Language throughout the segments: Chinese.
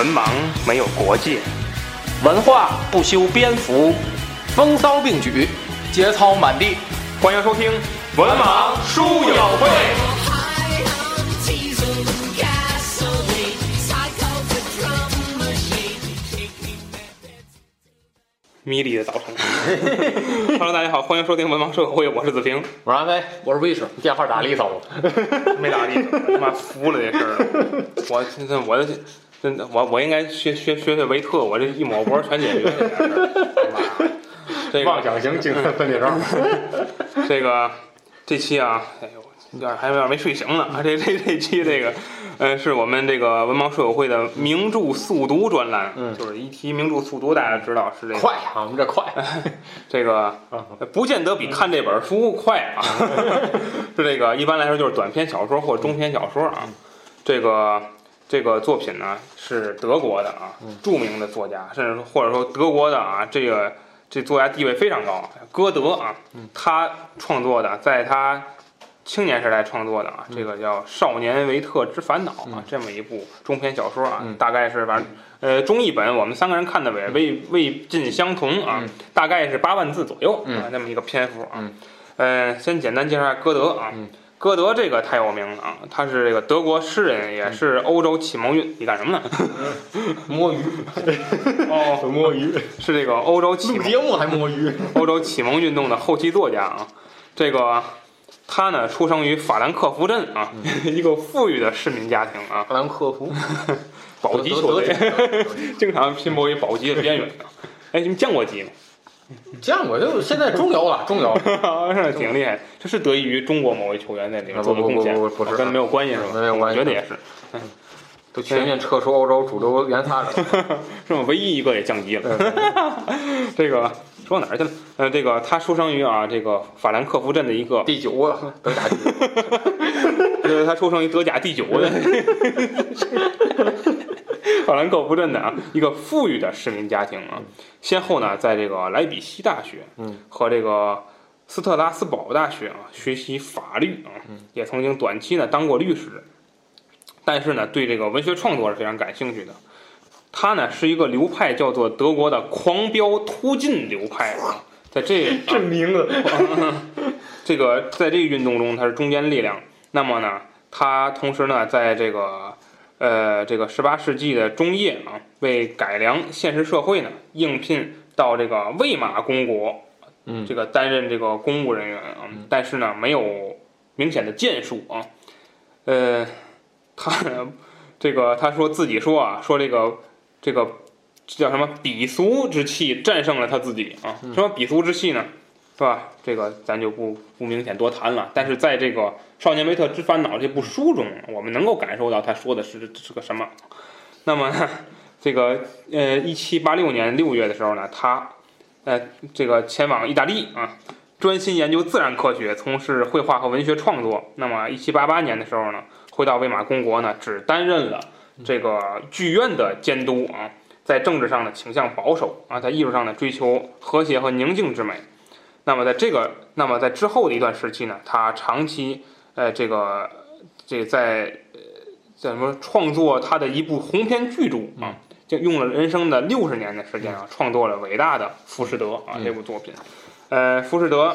文盲没有国界，文化不修边幅，风骚并举，节操满地。欢迎收听《文盲书友会》。迷离的早晨，Hello，大家好，欢迎收听《文盲书友会》，我是子平，我是安飞，我是魏师，电话打了一手，没打力，他妈服了这事儿，我现在我真的我我应该学学学学维特，我这一抹脖全解决 这个妄想型精神分裂症。这个这期啊，哎呦，有点还有点没睡醒呢。这这这期这个，呃，是我们这个文盲书友会的名著速读专栏。嗯就是一提名著速读，大家知道是这个快啊，我们这快。这个不见得比看这本书快啊。是这个一般来说就是短篇小说或中篇小说啊。这个这个作品呢是德国的啊，著名的作家，甚至或者说德国的啊，这个这作家地位非常高，歌德啊，他创作的，在他青年时代创作的啊，这个叫《少年维特之烦恼》啊，这么一部中篇小说啊，大概是反正呃中译本我们三个人看的也未未尽相同啊，大概是八万字左右啊，那么一个篇幅啊。呃，先简单介绍一下歌德啊。歌德这个太有名了啊，他是这个德国诗人，也是欧洲启蒙运。你干什么呢？摸鱼，哦，摸鱼，是这个欧洲启蒙录节目还摸鱼。欧洲启蒙运动的后期作家啊。这个他呢，出生于法兰克福镇啊，一个富裕的市民家庭啊，法兰克福，保级球队，经常拼搏于保级的边缘啊。哎，你们见过级吗？见过，就现在中游了，中游。是挺厉害，这是得益于中国某位球员在里面做的贡献，不不不不不是跟没有关系是吧？没有关系我觉得也是，都全面撤出欧洲主流联赛了。是吗？唯一一个也降级了。这个说哪儿去了？呃，这个他出生于啊，这个法兰克福镇的一个，第九啊，德甲第九。呃，他出生于德甲第九的法兰克福镇的啊一个富裕的市民家庭啊，先后呢在这个莱比锡大学，嗯，和这个斯特拉斯堡大学啊学习法律啊，也曾经短期呢当过律师，但是呢对这个文学创作是非常感兴趣的。他呢是一个流派叫做德国的狂飙突进流派啊，在这 这名字。这个在这个运动中，他是中坚力量。那么呢，他同时呢，在这个呃这个十八世纪的中叶啊，为改良现实社会呢，应聘到这个魏玛公国，嗯这个担任这个公务人员啊，但是呢，没有明显的建树啊。呃，他呢这个他说自己说啊，说这个这个叫什么鄙俗之气战胜了他自己啊？什么鄙俗之气呢？是吧？这个咱就不不明显多谈了。但是在这个《少年维特之烦恼》这部书中，我们能够感受到他说的是是个什么。那么，这个呃，一七八六年六月的时候呢，他呃这个前往意大利啊，专心研究自然科学，从事绘画和文学创作。那么一七八八年的时候呢，回到魏玛公国呢，只担任了这个剧院的监督啊。在政治上呢倾向保守啊，在艺术上呢追求和谐和宁静之美。那么在这个，那么在之后的一段时期呢，他长期呃这个这在呃叫什么创作他的一部鸿篇巨著啊，就用了人生的六十年的时间啊，创作了伟大的《浮士德》啊这部作品。呃，《浮士德》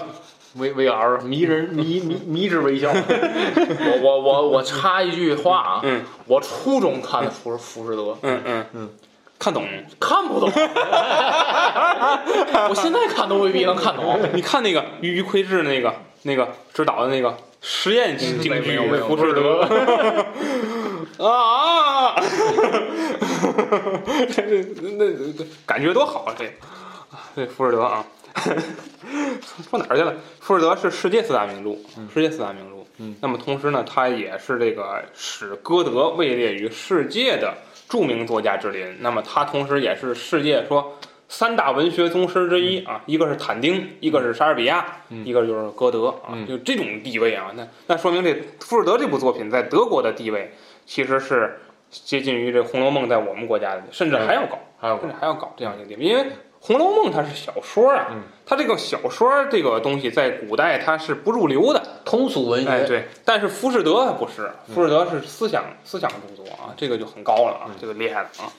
V V R 迷人 迷迷迷之微笑。我我我我插一句话啊，嗯，我初中看的浮浮士德，嗯嗯。嗯，看懂？看不懂。我现在看都未必能看懂。你看那个于于魁智那个那个指导的那个实验京剧没有没有《浮士德》啊，那那感觉多好啊！这这浮士德啊，说哪儿去了？浮士德是世界四大名著，世界四大名著。嗯，那么同时呢，它也是这个使歌德位列于世界的著名作家之林。那么他同时也是世界说三大文学宗师之一啊，一个是坦丁，一个是莎士比亚，一个就是歌德啊，嗯就这种地位啊，那那说明这浮士德这部作品在德国的地位其实是接近于这《红楼梦》在我们国家的，甚至还要高，甚至还要高这样一个地位，因为。《红楼梦》它是小说啊，嗯它这个小说这个东西在古代它是不入流的，通俗文学，哎，对，但是浮士德它不是，浮士德是思想思想著作啊，这个就很高了啊，这个厉害了啊。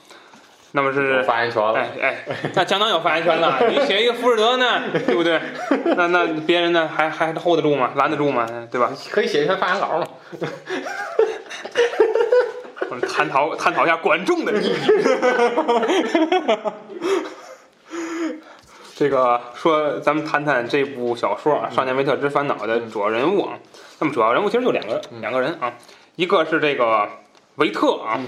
那么是发言权了。哎哎，那相当有发言权了。你写一个浮士德呢，对不对？那那别人呢，还还 hold 得住吗？拦得住吗？对吧？可以写一篇发言稿嘛？我们探讨探讨一下管仲的利益。这个说，咱们谈谈这部小说啊，《少年维特之烦恼》的主要人物啊。那么主要人物其实就两个两个人啊，一个是这个维特啊，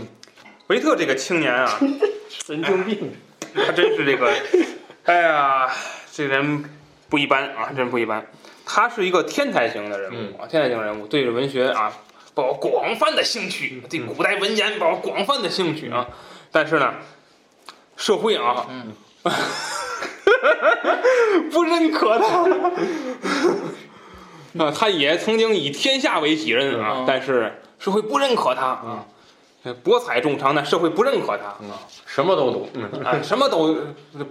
维特这个青年啊，神经病。他真是这个，哎呀，这人不一般啊，真不一般。他是一个天才型的人物啊，天才型人物，对文学啊抱有广泛的兴趣，对古代文言抱有广泛的兴趣啊。但是呢，社会啊，不认可他。啊，他也曾经以天下为己任啊，但是社会不认可他。啊。博采众长，但社会不认可他。啊，什么都懂，啊，什么都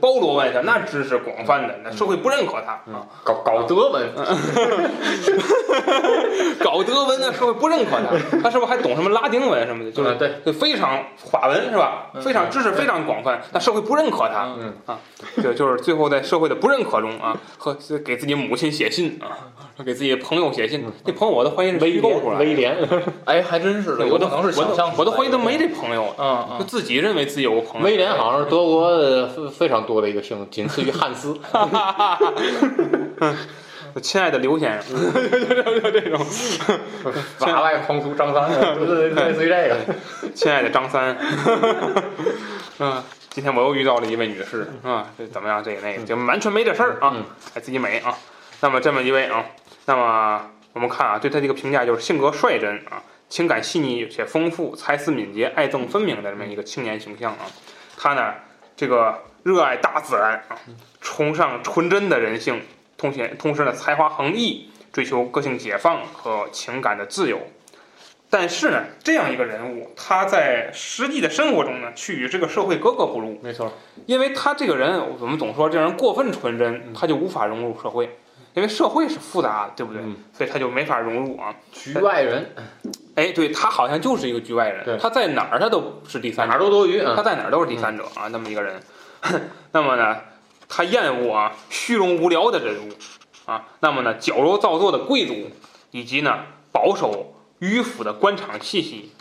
包罗万象，那知识广泛的，那社会不认可他。啊，搞搞德文，搞德文那社会不认可他，他是不是还懂什么拉丁文什么的？就是对，就非常法文是吧？非常知识非常广泛，但社会不认可他，嗯。啊，就就是最后在社会的不认可中啊，和给自己母亲写信啊，给自己朋友写信，那朋友我都怀疑是虚构出来，威廉，哎，还真是的，我都可能是想象，我都怀疑他没这朋友，嗯嗯，就自己认为自己有个朋友，威廉好像是德国非非常多的一个姓，仅次于汉斯。亲爱的刘先生，就这种，法外狂徒张三，对对对，类似于这个。亲爱的张三，嗯，今天我又遇到了一位女士啊，这怎么样？这个那个，就完全没这事儿啊，还自己美啊。那么这么一位啊，那么我们看啊，对他这个评价就是性格率真啊，情感细腻且丰富，才思敏捷，爱憎分明的这么一个青年形象啊。他呢，这个热爱大自然啊，崇尚纯真的人性。同时，同时呢，才华横溢，追求个性解放和情感的自由。但是呢，这样一个人物，他在实际的生活中呢，却与这个社会格格不入。没错，因为他这个人，我们总说这人过分纯真，他就无法融入社会。因为社会是复杂的，对不对？嗯、所以他就没法融入啊。局外人，哎，对他好像就是一个局外人。他在哪儿他都是第三者，哪儿都多余。他在哪儿都是第三者啊，那么一个人。那么呢？他厌恶啊虚荣无聊的人物，啊，那么呢矫揉造作的贵族，以及呢保守迂腐的官场气息，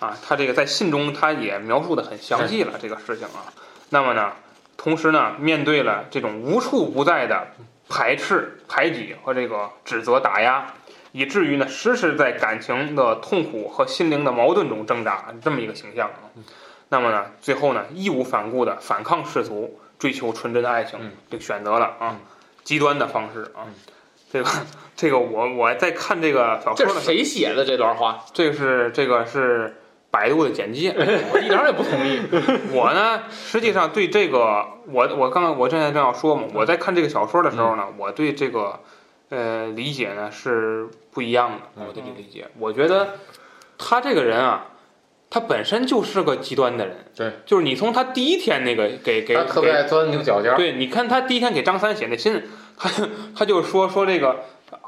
啊，他这个在信中他也描述的很详细了这个事情啊。那么呢，同时呢面对了这种无处不在的排斥、排挤和这个指责、打压，以至于呢时时在感情的痛苦和心灵的矛盾中挣扎，这么一个形象啊。那么呢，最后呢义无反顾的反抗世俗。追求纯真的爱情，就选择了啊极端的方式啊。这个这个，我我在看这个小说的时候，谁写的这段话？这个是这个是百度的简介，我一点也不同意。我呢，实际上对这个，我我刚刚我正在正要说嘛，我在看这个小说的时候呢，我对这个呃理解呢是不一样的。我对这个理解，我觉得他这个人啊。他本身就是个极端的人，对，就是你从他第一天那个给给他特别爱钻牛角尖，对，你看他第一天给张三写那信，他他就说说这个啊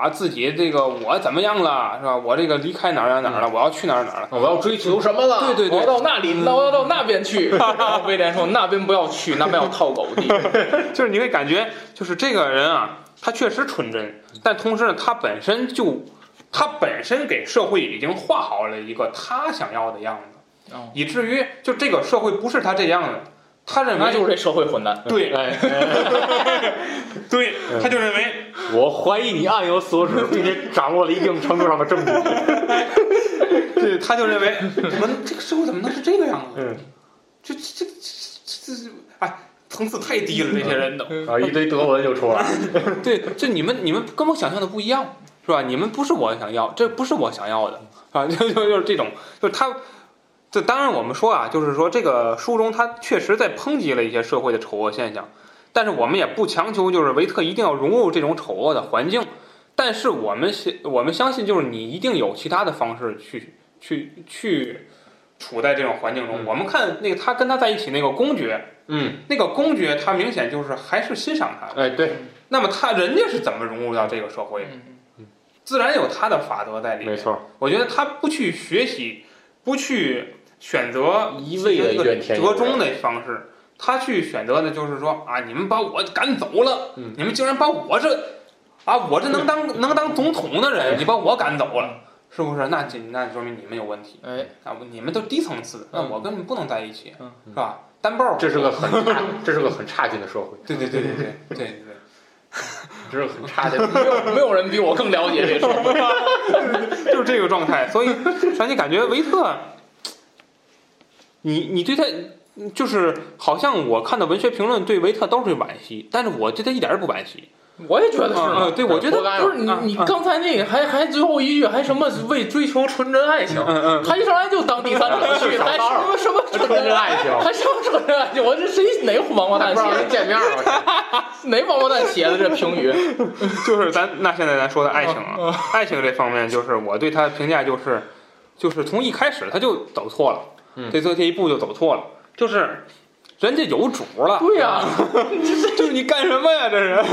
自己这个我怎么样了是吧？我这个离开哪儿哪儿了？我要去哪儿哪儿了？我要追求什么了？对对对，我到那里，那我要到那边去。威廉说 那边不要去，那边要套狗的。就是你会感觉，就是这个人啊，他确实纯真，但同时呢，他本身就。他本身给社会已经画好了一个他想要的样子，以至于就这个社会不是他这样的，他认为那就是这社会混蛋。对，对，他就认为我怀疑你暗有所指，并且掌握了一定程度上的证据。对，他就认为怎么这个社会怎么能是这个样子？嗯，这这这这这哎，层次太低了，这些人都啊，一堆德文就出来了。对，就你们你们跟我想象的不一样。是吧？你们不是我想要，这不是我想要的啊！就就就是这种，就是他，这当然我们说啊，就是说这个书中他确实在抨击了一些社会的丑恶现象，但是我们也不强求，就是维特一定要融入这种丑恶的环境。但是我们相我们相信，就是你一定有其他的方式去去去处在这种环境中。我们看那个他跟他在一起那个公爵，嗯，那个公爵他明显就是还是欣赏他。哎，对。那么他人家是怎么融入到这个社会？自然有他的法则在里面。没错，我觉得他不去学习，不去选择一味的一个折中的方式，他去选择的就是说啊，你们把我赶走了，你们竟然把我这啊，我这能当、能当总统的人，你把我赶走了。是不是？那就那说明你们有问题。哎，那你们都低层次，那我根本不能在一起，是吧？单报，这是个很差，这是个很差劲的社会。对对对对对对对，这是很差劲，没有没有人比我更了解这社会，就是这个状态。所以，让你感觉维特你你对他就是好像我看的文学评论对维特都是惋惜，但是我对他一点儿也不惋惜。我也觉得是。对我觉得不是你你刚才那个还还最后一句还什么为追求纯真爱情，嗯嗯，他一上来就当第三者去，还什么什么纯纯真真爱情，还什么纯真爱情？我这谁哪个王八蛋写的？见面儿，我天哪王八蛋写的这评语？就是咱那现在咱说的爱情啊，爱情这方面，就是我对他的评价就是，就是从一开始他就走错了，嗯。这这这一步就走错了，就是人家有主了，对呀、就是你干什么呀？这是，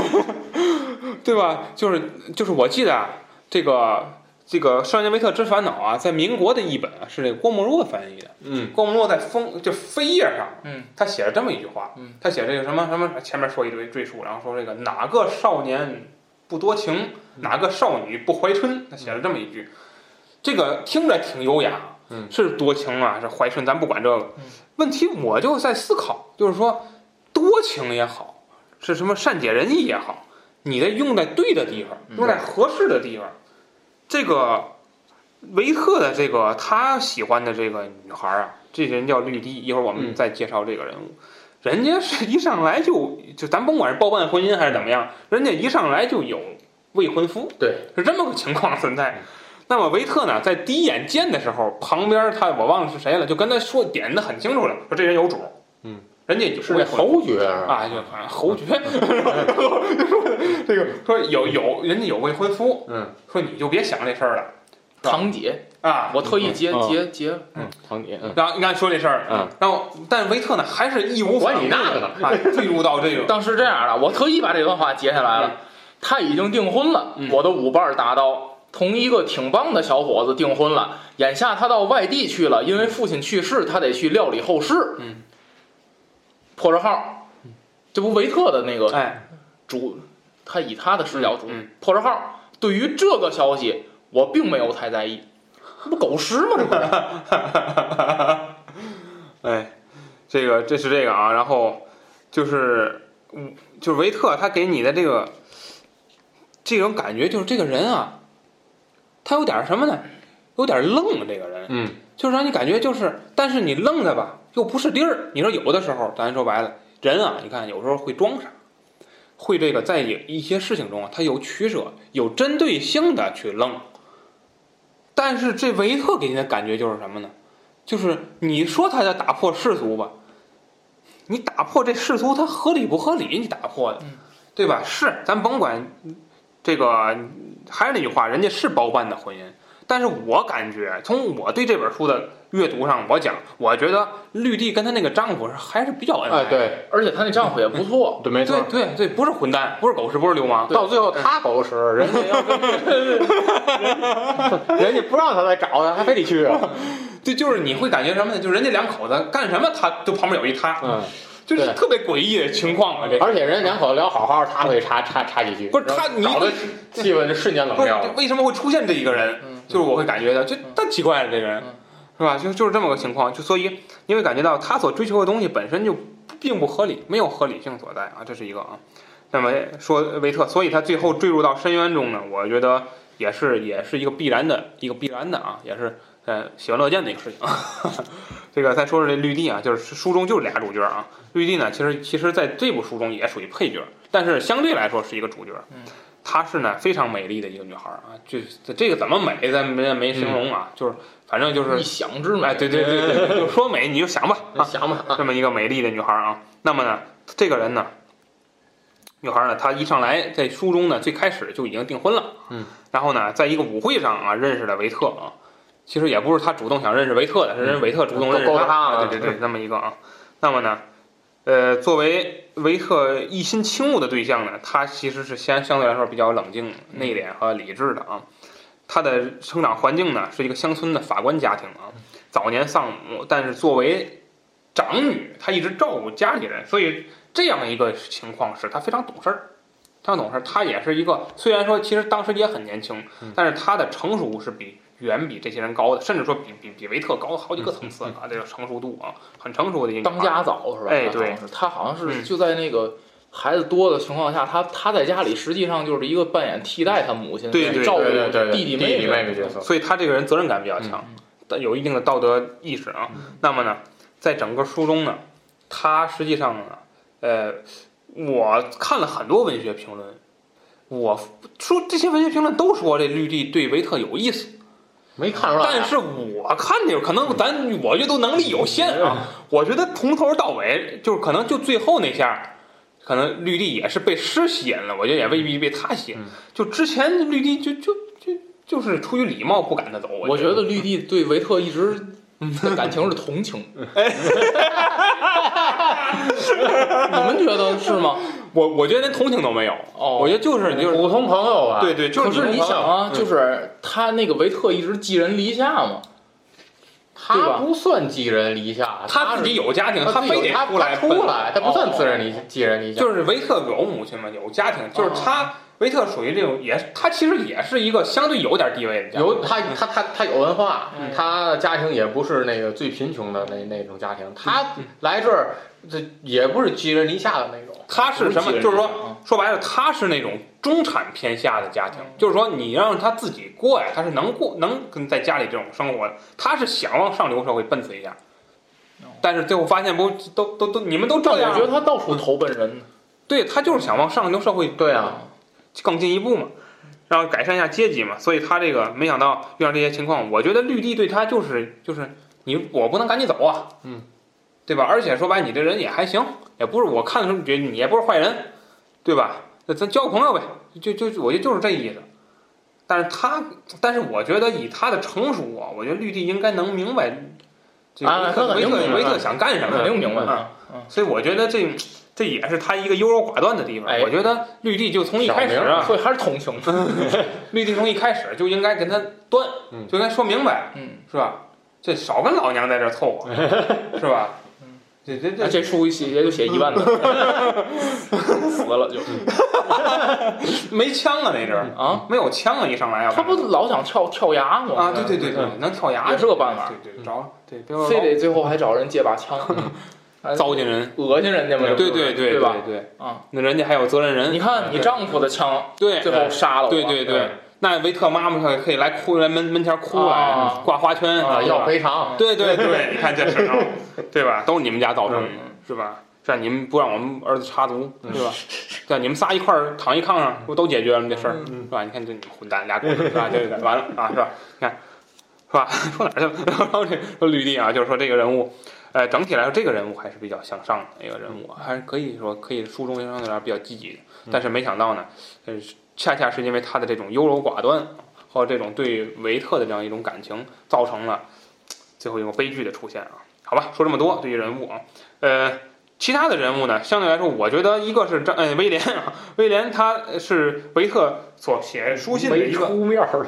对吧？就是就是，我记得啊，这个这个《少年维特之烦恼》啊，在民国的译本啊是这个郭沫若翻译的。嗯。郭沫若在封就扉页上，嗯，他写了这么一句话，嗯，他写这个什么什么，前面说一堆赘述，然后说这个哪个少年不多情，哪个少女不怀春，他写了这么一句，这个听着挺优雅，嗯。是多情啊，是怀春，咱不管这个。嗯，问题我就在思考，就是说多情也好，是什么善解人意也好，你得用在对的地方，嗯。用在合适的地方。这个维特的这个他喜欢的这个女孩啊，这人叫绿地，一会儿我们嗯。再介绍这个人物。人家是一上来就就咱甭管是包办婚姻还是怎么样，人家一上来就有未婚夫，对，是这么个情况存在。那么维特呢，在第一眼见的时候，旁边他我忘了是谁了，就跟他说点的很清楚了，说这人有主，嗯，人家就是那侯爵啊，啊，就侯爵，说这个说有有人家有未婚夫，嗯。说你就别想这事儿了堂姐，啊。我特意截嗯。截截，嗯，堂姐，嗯，然后你看说这事儿，嗯，然后但维特呢还是义无反顾管你那个呢啊，坠入到这个当时这样的，我特意把这段话截下来了。他已经订婚了，嗯。我的舞伴搭档同一个挺棒的小伙子订婚了。眼下他到外地去了，因为父亲去世，他得去料理后事。嗯，破折号，这不维特的那个哎，主，他以他的视角主破折号。对于这个消息，我并没有太在意，这不狗屎吗？这不是。哎，这个这是这个啊，然后就是，嗯，就是维特他给你的这个这种感觉，就是这个人啊，他有点什么呢？有点愣，这个人，嗯，就是让你感觉就是，但是你愣的吧，又不是地儿。你说有的时候，咱说白了，人啊，你看有时候会装傻，会这个在一些事情中啊，他有取舍，有针对性的去愣。但是这维特给你的感觉就是什么呢？就是你说他在打破世俗吧，你打破这世俗，它合理不合理？你打破的，对吧？是，咱甭管这个，还是那句话，人家是包办的婚姻。但是我感觉，从我对这本书的阅读上，我讲，我觉得绿地跟她那个丈夫是还是比较恩爱哎，对，而且她那丈夫也不错，对，没错对。对对，不是混蛋，不是狗屎，不是流氓。到最后他狗屎，人家要跟 人家不让他再找他，还非得去啊。对，就是你会感觉什么呢？就是人家两口子干什么，他都旁边有一他，嗯，对就是特别诡异的情况啊。这而且人家两口子聊好好，他会插插插几句，不是他你搞得气氛就瞬间冷掉了。为什么会出现这一个人？嗯就是我会感觉到，就太奇怪了，这个人嗯，是吧？就就是这么个情况，就所以你会感觉到他所追求的东西本身就并不合理，没有合理性所在啊，这是一个啊。那么说维特，所以他最后坠入到深渊中呢，我觉得也是也是一个必然的一个必然的啊，也是呃喜闻乐见的一个事情。这个再说说这绿地啊，就是书中就是俩主角啊。绿地呢，其实其实在这部书中也属于配角，但是相对来说是一个主角。嗯她是呢非常美丽的一个女孩儿啊，就这个怎么美咱没没形容啊，就是反正就是一想之美。哎，对对对对，对就说美你就想吧 啊，想吧，这么一个美丽的女孩儿啊。那么呢，这个人呢，女孩儿呢，她一上来在书中呢，最开始就已经订婚了，嗯，然后呢，在一个舞会上啊认识了维特啊，其实也不是他主动想认识维特的，是人维特主动认识勾搭她啊，了对对对，那么一个啊。那么呢，呃，作为维特一心倾慕的对象呢，他其实是相相对来说比较冷静、内敛和理智的啊。他的成长环境呢是一个乡村的法官家庭啊，早年丧母，但是作为长女，她一直照顾家里人，所以这样一个情况是她非常懂事儿。非常懂事儿，她也是一个虽然说其实当时也很年轻，但是他的成熟是比远比这些人高的，甚至说比比比维特高好几个层次啊，这个成熟度啊，很成熟的一个当家早是吧？哎对。他好像是，就在那个孩子多的情况下，他他在家里实际上就是一个扮演替代他母亲，对对照顾对对对，弟弟妹妹妹角色，所以他这个人责任感比较强，但有一定的道德意识啊。那么呢，在整个书中呢，他实际上呢，呃，我看了很多文学评论，我说这些文学评论都说这绿地对维特有意思，没看出来啊。但是我看的时候，可能咱我觉得都能力有限啊，我觉得从头到尾就是可能就最后那下。可能绿地也是被诗吸引了，我觉得也未必被他吸引。嗯就之前绿地就就就就是出于礼貌不赶他走。我觉得绿地对维特一直的感情是同情，你们觉得是吗？我我觉得连同情都没有，哦，我觉得就是就是普通朋友吧，对对，就可是你想啊，就是他那个维特一直寄人篱下嘛，他不算寄人篱下，他自己有家庭，他非得他出来他出来，他不算寄人篱寄人篱下，就是维特有母亲嘛，有家庭，就是他维特属于这种，也他其实也是一个相对有点地位的家，有他他他他有文化嗯，他家庭也不是那个最贫穷的那那种家庭，他嗯来这儿这也不是寄人篱下的那种，他是什么？就是说嗯说白了，他是那种中产偏下的家庭，就是说你让他自己过呀，他是能过能跟在家里这种生活的，他是想往上流社会奔此一下。但是最后发现不都都都你们都这样。我觉，得他到处投奔人，对他就是想往上流社会对啊，更进一步嘛，然后改善一下阶级嘛，所以他这个没想到遇到这些情况，我觉得绿地对他就是就是你我不能赶你走啊，嗯，对吧？而且说白，你这人也还行，也不是我看的时候觉得你也不是坏人，对吧？那咱交个朋友呗，就就就我觉得就是这意思。但是他，但是我觉得以他的成熟啊，我觉得绿地应该能明白这个啊维特、维特想干什么肯，定明白嗯。嗯所以我觉得这这也是他一个优柔寡断的地方。哎我觉得绿地就从一开始啊，所以还是同情。绿地从一开始就应该跟他断，嗯就应该说明白，嗯，是吧？这少跟老娘在这儿凑合，是吧？这这那这这书一写也就写一万字，死了就 没枪啊，那阵儿啊。没有枪啊，一上来要他不老想跳跳崖吗？啊？对对对对，能跳崖也是个办法，对对找对，非得最后还找人借把枪，哎糟践人，恶心人家嘛？对对对对吧？对，啊，那人家还有责任人，你看你丈夫的枪，对最后杀了我，对对对，那维特妈妈可可以来哭来门门前哭来啊挂花圈啊，要赔偿，对对对，你看这事儿，对吧？都是你们家造成的，嗯是吧？这样你们不让我们儿子插足，对吧？这样你们仨一块儿躺一炕上，不都解决了吗？这事儿，是吧？你看这你们混蛋俩狗，是吧？这个完了啊，是吧？你看，是吧？说哪儿去了？然后这说绿地啊，就是说这个人物，呃，整体来说这个人物还是比较向上的一个人物，还是可以说可以书中相对来说比较积极的。但是没想到呢，呃，恰恰是因为他的这种优柔寡断和这种对维特的这样一种感情，造成了最后一个悲剧的出现啊。好吧，说这么多对于人物啊，呃，其他的人物呢，相对来说，我觉得一个是张呃威廉啊，威廉他是维特所写书信的一个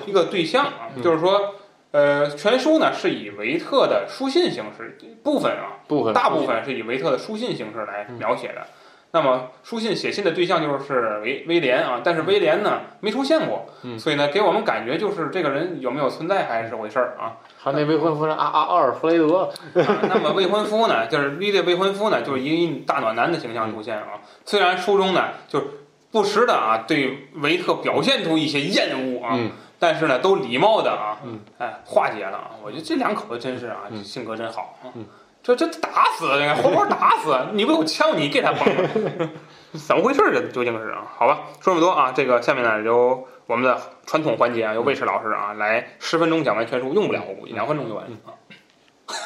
一个对象啊，嗯就是说，呃，全书呢是以维特的书信形式部分啊，部分大部分是以维特的书信形式来描写的。那么书信写信的对象就是威威廉啊，但是威廉呢没出现过，嗯所以呢给我们感觉就是这个人有没有存在还是回事儿啊。还有那未婚夫是阿阿奥尔弗雷德，啊那么未婚夫呢，就是绿的未婚夫呢，就是以大暖男的形象出现啊。虽然书中呢就是不时的啊对维特表现出一些厌恶啊，嗯但是呢都礼貌的啊，嗯哎化解了啊。我觉得这两口子真是啊，嗯性格真好啊。嗯这这打死，活活打死！你不有枪，你给他崩了，怎么回事儿？这究竟是啊？好吧，说这么多啊，这个下面呢由我们的传统环节啊，由魏迟老师啊来十分钟讲完全书，用不了我估计两分钟就完啊。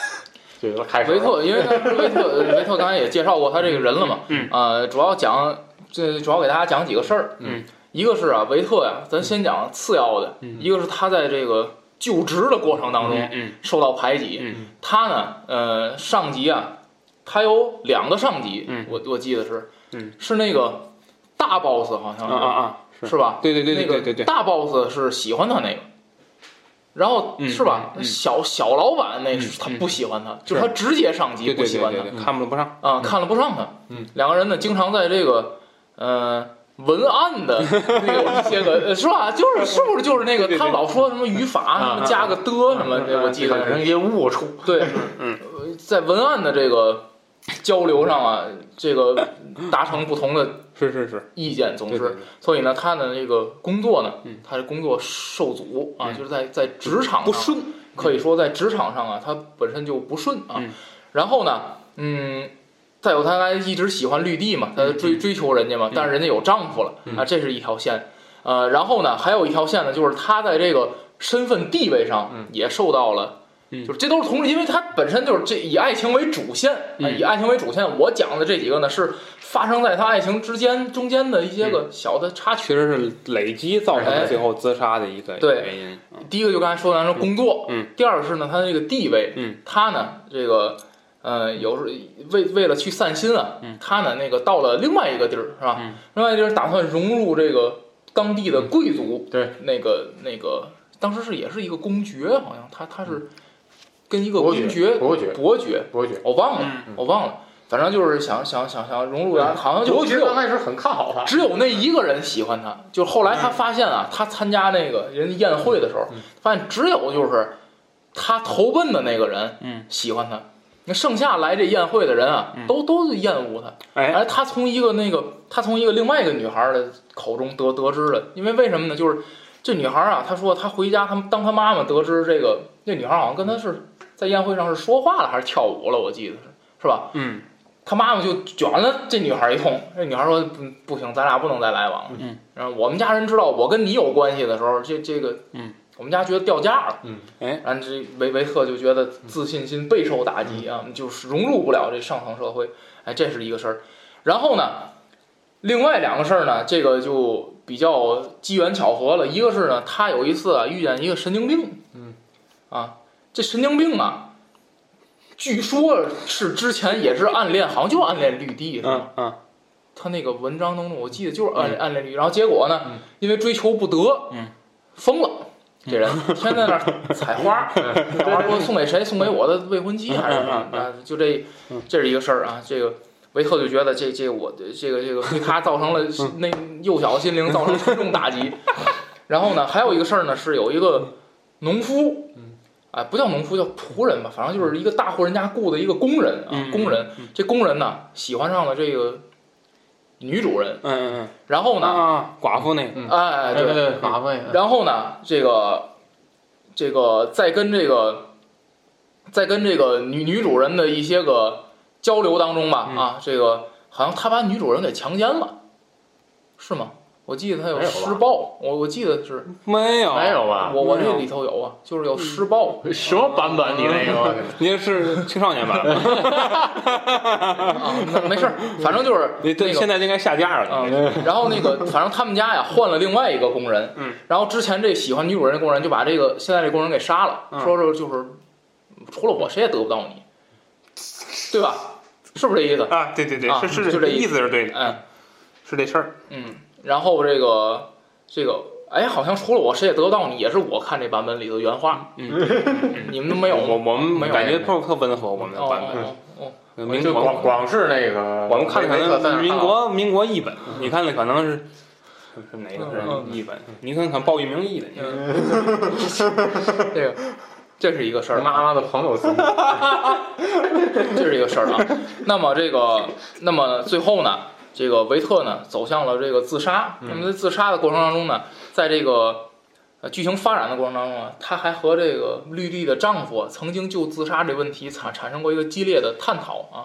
这个开始了维特，因为 维特，维特刚才也介绍过他这个人了嘛，嗯，呃，主要讲这主要给大家讲几个事儿，嗯，一个是啊，维特呀，咱先讲次要的，嗯一个是他在这个就职的过程当中嗯受到排挤，嗯他呢，呃，上级啊，他有两个上级，嗯我我记得是，嗯，是那个大 boss 好像是，啊啊啊，是是吧？对对对对那个对对对，大 boss 是喜欢他那个，然后嗯是吧？嗯嗯小小老板那嗯他嗯不喜欢他，就是他直接上级对不喜欢他看不不上。啊，看了不上他。嗯，两个人呢，经常在这个呃文案的那个一些个呃是吧？就是是不是就是那个他老说什么语法什么加个的什么，这我记得人些误处，对，嗯。呃，在文案的这个交流上啊，这个达成不同的是是是，意见总是，所以呢，他的那个工作呢嗯，他的工作受阻啊，嗯。就是在在职场上不顺。可以说在职场上啊，他本身就不顺啊。嗯。然后呢，嗯，再有他还一直喜欢绿地嘛，他嗯追追求人家嘛，但是人家有丈夫了嗯啊，这是一条线。呃，然后呢，还有一条线呢，就是他在这个身份地位上嗯也受到了。嗯就是这都是同时，因为他本身就是这以爱情为主线，以爱情为主线。我讲的这几个呢，是发生在他爱情之间中间的一些个小的插曲。其实是累积造成的最后自杀的一个对原因。第一个就刚才说的，咱说工作，嗯，第二个是呢，他的这个地位，嗯，他呢，这个呃，有时候为为了去散心啊，嗯他呢那个到了另外一个地儿是吧？嗯另外一个地儿打算融入这个当地的贵族，对，那个那个当时是也是一个公爵，好像他他是跟一个伯公爵，伯爵，伯爵，伯爵，我忘了，嗯我忘了，反正就是想想想想融入然好像就伯爵只有刚开始很看好他，只有那一个人喜欢他，就后来他发现啊，他参加那个人宴会的时候嗯，发现只有就是他投奔的那个人嗯，喜欢他，那剩下来这宴会的人啊，嗯都都是厌恶他。哎，哎，他从一个那个他从一个另外一个女孩的口中得得知了，因为为什么呢？就是这女孩啊，她说她回家，她当她妈妈得知这个，那女孩好像跟她是在宴会上是说话了还是跳舞了，我记得是是吧？嗯她妈妈就卷了这女孩一通，这女孩说不不行，咱俩不能再来往了。嗯，然后我们家人知道我跟你有关系的时候，这这个，嗯，我们家觉得掉价了。嗯，哎，然后这维维特就觉得自信心备受打击啊，就是融入不了这上层社会。哎，这是一个事儿。然后呢，另外两个事儿呢，这个就比较机缘巧合了。一个是呢，他有一次啊遇见一个神经病，嗯，啊，这神经病啊，据说是之前也是暗恋，好像就暗恋绿地，是吧？嗯嗯他那个文章当中，我记得就是暗恋暗恋绿地，然后结果呢，嗯因为追求不得，嗯，疯了。这人天天在那儿采花，采花说送给谁？送给我的未婚妻还是什么？啊，就这，这是一个事儿啊。这个维特就觉得这这我的这个这个对他造成了那幼小的心灵造成沉重打击。然后呢，还有一个事儿呢，是有一个农夫，嗯，啊，不叫农夫，叫仆人吧，反正就是一个大户人家雇的一个工人啊嗯，工人。这工人呢，喜欢上了这个女主人，嗯嗯嗯，然后呢，啊，寡妇那个，嗯。哎，对，对对，麻烦，然后呢，这个这个在跟这个在跟这个女女主人的一些个交流当中吧，嗯。啊，这个好像他把女主人给强奸了，是吗？我记得他有施暴，我我记得是没有。没有吧？我我这里头有啊，就是有施暴。什么版本？你那个？你是青少年版。没没事儿，反正就是你这那个现在应该下架了。啊，然后那个，反正他们家呀换了另外一个工人，嗯，然后之前这喜欢女主人的工人就把这个现在这工人给杀了，嗯。说说就是除了我谁也得不到你，对吧？是不是这意思？啊，对对对，啊是是就这意意思是对的，嗯。是这事儿。嗯，然后这个这个，哎，好像除了我谁也得不到你，也是我看这版本里的原话，嗯，你们都没有我吗？我们没有感觉特特温和，我们的哦版本。哦哦哦，民就光国，光是那个，我们看的可维特在民看国民国译本，你看的可能是是哪个嗯是译本？你看看鲍玉明译的，这个这是一个事儿啊，妈妈的朋友村，这是一个事儿啊。那么这个，那么最后呢，这个维特呢走向了这个自杀。嗯。那么在自杀的过程当中呢，在这个呃剧情发展的过程当中啊，她还和这个绿地的丈夫啊曾经就自杀这问题产产生过一个激烈的探讨啊。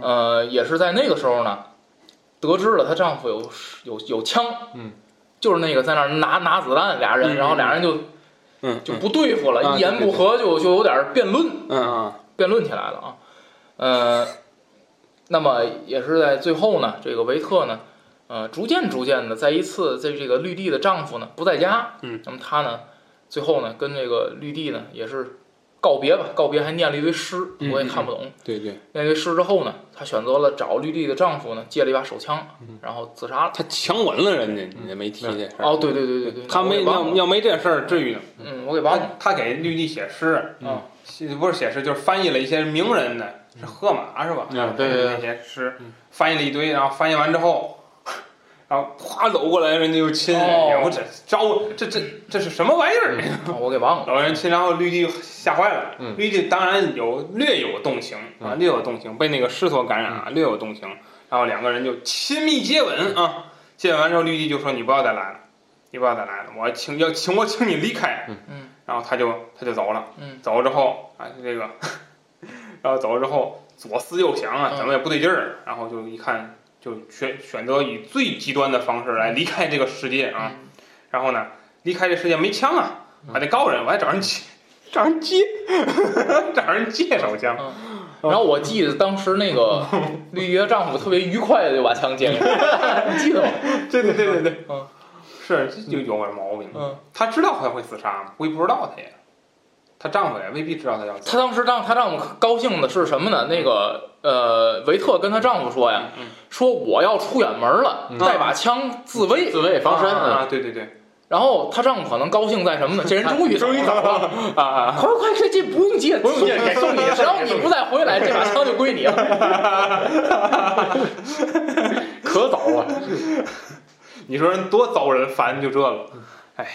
呃，也是在那个时候呢，得知了她丈夫有有有枪，嗯，就是那个在那儿拿拿子弹俩人，嗯然后俩人就嗯，就不对付了，啊一言不合就就有点辩论。嗯嗯。辩论起来了啊，呃，那么也是在最后呢，这个维特呢，呃，逐渐逐渐的，在一次在这个绿地的丈夫呢不在家，嗯，那么他呢，最后呢跟这个绿地呢也是告别吧，告别还念了一堆诗，嗯我也看不懂。对对，念了一堆诗之后呢，她选择了找绿地的丈夫呢，借了一把手枪，然后自杀了。他强吻了人家，你这没提这事儿。哦，对对对对对，他没要要没这事儿，至于呢？嗯，我给忘他了。他给绿地写诗，嗯写不是写诗，就是翻译了一些名人的，是荷马是吧？嗯对对对那些诗翻译了一堆，然后翻译完之后，然后啪搂过来，人家就亲人家，哦我这招这这这是什么玩意儿？哦我给忘了。老人亲，然后绿地吓坏了。嗯绿地当然有略有动情啊，略有动情，被那个诗所感染啊，略有动情。然后两个人就亲密接吻啊，接吻完之后，绿地就说：“你不要再来了，你不要再来了，我请要请我请你离开。”嗯，然后他就他就走了。嗯，走了之后啊，这个，然后走了之后左思右想啊，嗯怎么也不对劲儿，然后就一看，就选选择以最极端的方式来离开这个世界啊。嗯然后呢，离开这世界没枪啊，还得告人，我还找人借，找人借，找人借手枪。然后我记得当时那个绿地的丈夫特别愉快的就把枪接过来，你记得吗？对对对对对，嗯，是这就有点毛病。嗯，他知道他会自杀吗？估计不知道他也，她丈夫也未必知道她要。她当时让她丈夫高兴的是什么呢？那个呃，维特跟她丈夫说呀，嗯说我要出远门了，嗯带把枪自卫。自卫防身啊，啊，对对对，然后她丈夫可能高兴在什么呢？这人终于 终于走了，啊啊，快快这，这不用借，不用借给送你只要你不再回来，这把枪就归你了。可早啊！你说人多遭人烦，就这个，哎，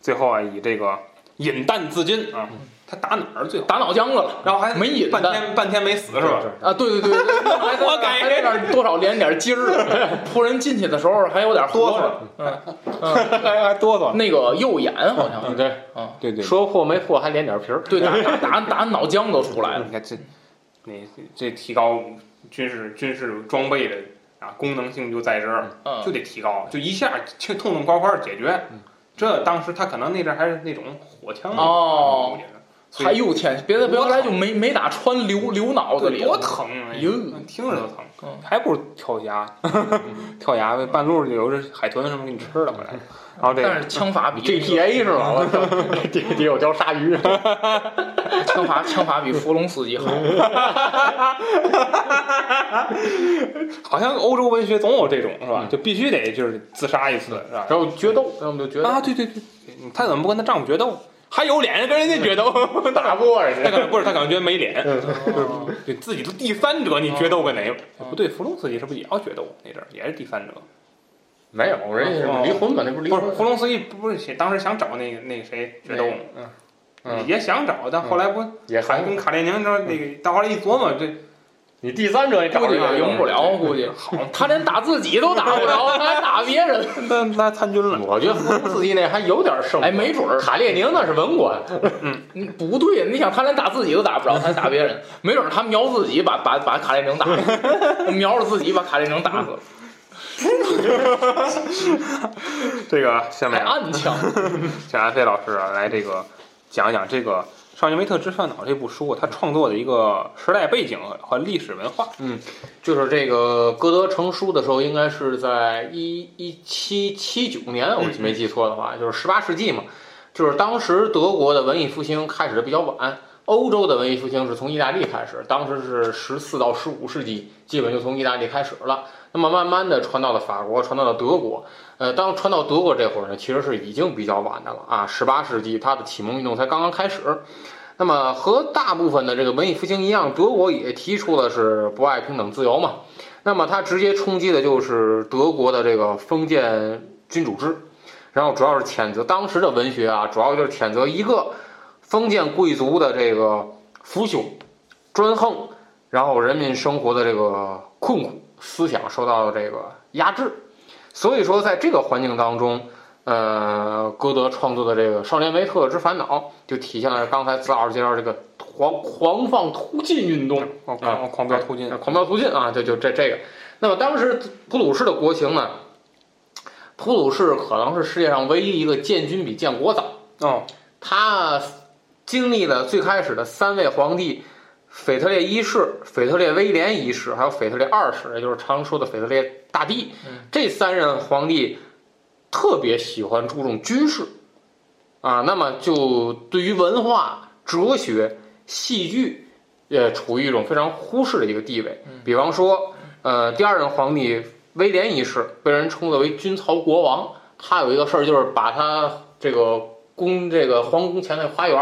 最后啊，以这个饮弹自尽。啊，他打哪儿最后？打脑浆子了。然后还没引半天半天没死是吧？啊！对对对对，对。还还在那儿多少连点筋儿，扑人进去的时候还有点哆嗦。嗦，嗯 嗯，还还哆嗦。那个右眼好像是，对，啊，对对，说破没破还连点皮儿，对打打打打脑浆都出来了，你看这，那这提高军事军事装备的啊功能性就在这儿，嗯。就得提高，就一下就痛痛快快解决。这当时他可能那阵儿还是那种火枪哦。哎呦天，别的别来就没没打穿流流脑子里，多疼啊！哎呦听着都疼。嗯，还不如跳崖，跳崖呗，半路就有这海豚什么给你吃了回来。然后这个但是枪法比 GTA 是吧？我操，得得有条鲨鱼，枪法枪法比伏龙司机好，好像欧洲文学总有这种是吧？就必须得就是自杀一次是吧？然后决斗，要么就决斗，啊，对对对，对她怎么不跟他丈夫决斗？还有脸跟人家决斗？打不过人家。他可能不是，他可能觉得没脸，哦对自己都第三者，你决斗跟哪个？哎不对，弗隆斯基是不是也要决斗？那阵儿也是第三者。没有，人家是离婚嘛，那不是离婚不是，弗隆斯基不是写当时想找那个那个谁决斗吗？也想找，但后来不也还还跟卡列宁说那个，到后来一琢磨，这你第三者也找估计人也赢不了，估计 好他连打自己都打不了，还打别人，那那参军了。我觉得弗隆斯基那还有点胜，哎，没准儿。卡列宁那是文官，嗯，不对，你想他连打自己都打不着，他还打别人，没准儿他瞄自己把把把卡列宁打死，瞄着自己把卡列宁打死了，这个下还面啊暗枪。请安飞老师啊，来这个讲一讲这个《少年维特之烦恼》这部书，它创作的一个时代背景和历史文化。嗯就是这个歌德成书的时候，应该是在一一七七九年，我没记错的话，就是十八世纪嘛。就是当时德国的文艺复兴开始的比较晚，欧洲的文艺复兴是从意大利开始，当时是十四到十五世纪，基本就从意大利开始了。那么慢慢的传到了法国，传到了德国。呃，当传到德国这会儿呢，其实是已经比较晚的了啊，十八世纪它的启蒙运动才刚刚开始。那么和大部分的这个文艺复兴一样，德国也提出的是不爱平等自由嘛。那么它直接冲击的就是德国的这个封建君主制，然后主要是谴责当时的文学啊，主要就是谴责一个封建贵族的这个腐朽、专横，然后人民生活的这个困苦，思想受到了这个压制。所以说，在这个环境当中，呃，歌德创作的这个《少年维特之烦恼》就体现了刚才子老师介绍这个狂狂放突进运动。狂狂狂飙突进啊，狂飙突进啊，就就这这个。那么当时普鲁士的国情呢，普鲁士可能是世界上唯一一个建军比建国早。哦，他经历了最开始的三位皇帝，腓特烈一世、腓特烈威廉一世，还有腓特烈二世，也就是常说的腓特烈大帝。这三任皇帝特别喜欢注重军事啊，那么就对于文化、哲学、戏剧，也，处于一种非常忽视的一个地位。比方说，呃，第二任皇帝威廉一世被人称作为军曹国王，他有一个事儿就是把他这个宫这个皇宫前的花园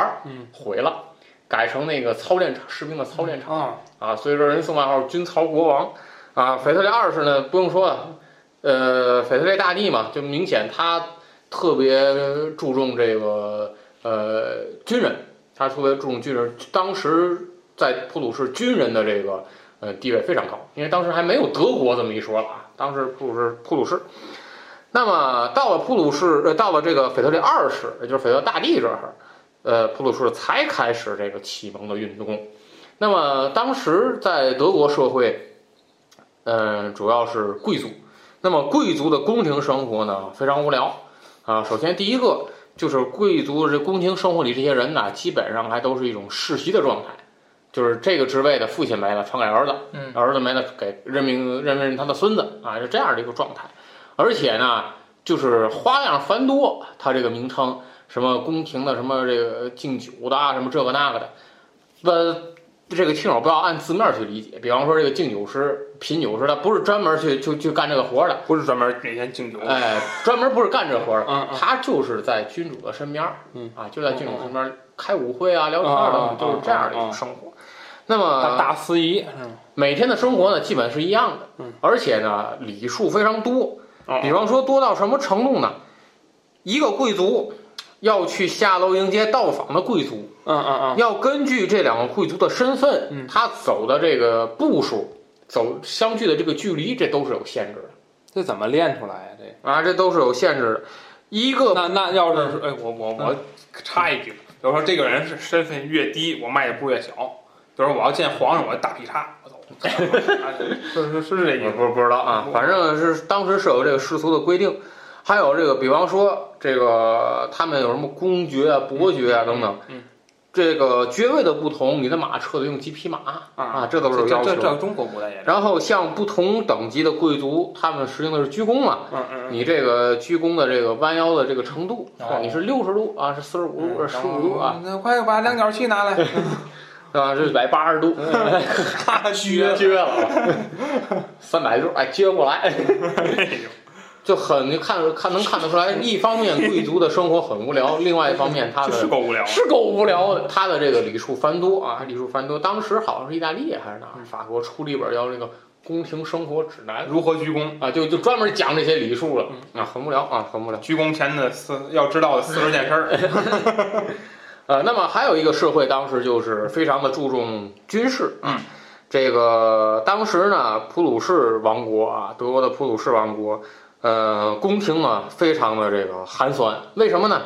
毁了，改成那个操练场士兵的操练场。啊，啊，所以说人送外号“军曹国王”啊。腓特烈二世呢，不用说了，呃，腓特烈大帝嘛，就明显他特别注重这个呃军人，他特别注重军人。当时在普鲁士，军人的这个呃地位非常高，因为当时还没有德国这么一说了啊，当时普鲁士普鲁士。那么到了普鲁士，呃，到了这个腓特烈二世，也就是腓特烈大帝这儿，呃，普鲁士才开始这个启蒙的运动。那么当时在德国社会，嗯，主要是贵族。那么贵族的宫廷生活呢，非常无聊啊。首先第一个就是贵族这宫廷生活里这些人呢，基本上还都是一种世袭的状态，就是这个职位的父亲没了传给儿子，嗯儿子没了给任命任命他的孙子啊，是这样的一个状态。而且呢，就是花样繁多，他这个名称什么宫廷的什么这个敬酒的啊，什么这个那个的，呃，这个听友不要按字面去理解。比方说这个敬酒师、品酒师，他不是专门去就去干这个活儿的，不是专门每天敬酒，哎，专门不是干这活的，嗯嗯。他就是在君主的身边啊，就在君主身边儿开舞会啊、聊天儿等嗯嗯等，就是这样的一种生活。那么大大司仪，嗯。每天的生活呢，基本是一样的嗯，而且呢，礼数非常多。哦。比方说多到什么程度呢？一个贵族要去下楼迎接到访的贵族，嗯嗯嗯，要根据这两个贵族的身份，嗯他走的这个步数，走相距的这个距离，这都是有限制的这怎么练出来呀？这啊，这都是有限制的。一个那那要是哎，我我我插一句，比如说这个人是身份越低，我迈的步越小。比如说我要见皇上，我大劈叉，我走，是是是这意思。我不不知道啊，反正是当时是有这个世俗的规定，还有这个，比方说这个他们有什么公爵啊、伯爵啊等等，嗯，这个爵位的不同，你的马车得用几匹马啊，这都是要求。这这中国古代也。然后像不同等级的贵族，他们实行的是鞠躬嘛，嗯嗯你这个鞠躬的这个弯腰的这个程度，哦你是六十度啊，是四十五度，是十五度啊，，那快把量角器拿来。啊，是一百八十度，撅撅了，三百度，哎，撅过来。就很你看看能看得出来，一方面贵族的生活很无聊，另外一方面他的是的够无聊。是够无聊的，他的这个礼数繁多啊，礼数繁多。当时好像是意大利还是哪儿，法国出了一本叫那个宫廷生活指南如何鞠躬？啊，就就专门讲这些礼数了啊，很无聊啊，很无聊。鞠躬前的四要知道的四十件事儿。呃，那么还有一个社会，当时就是非常的注重军事啊。嗯这个当时呢，普鲁士王国啊，德国的普鲁士王国，呃，宫廷啊非常的这个寒酸。为什么呢？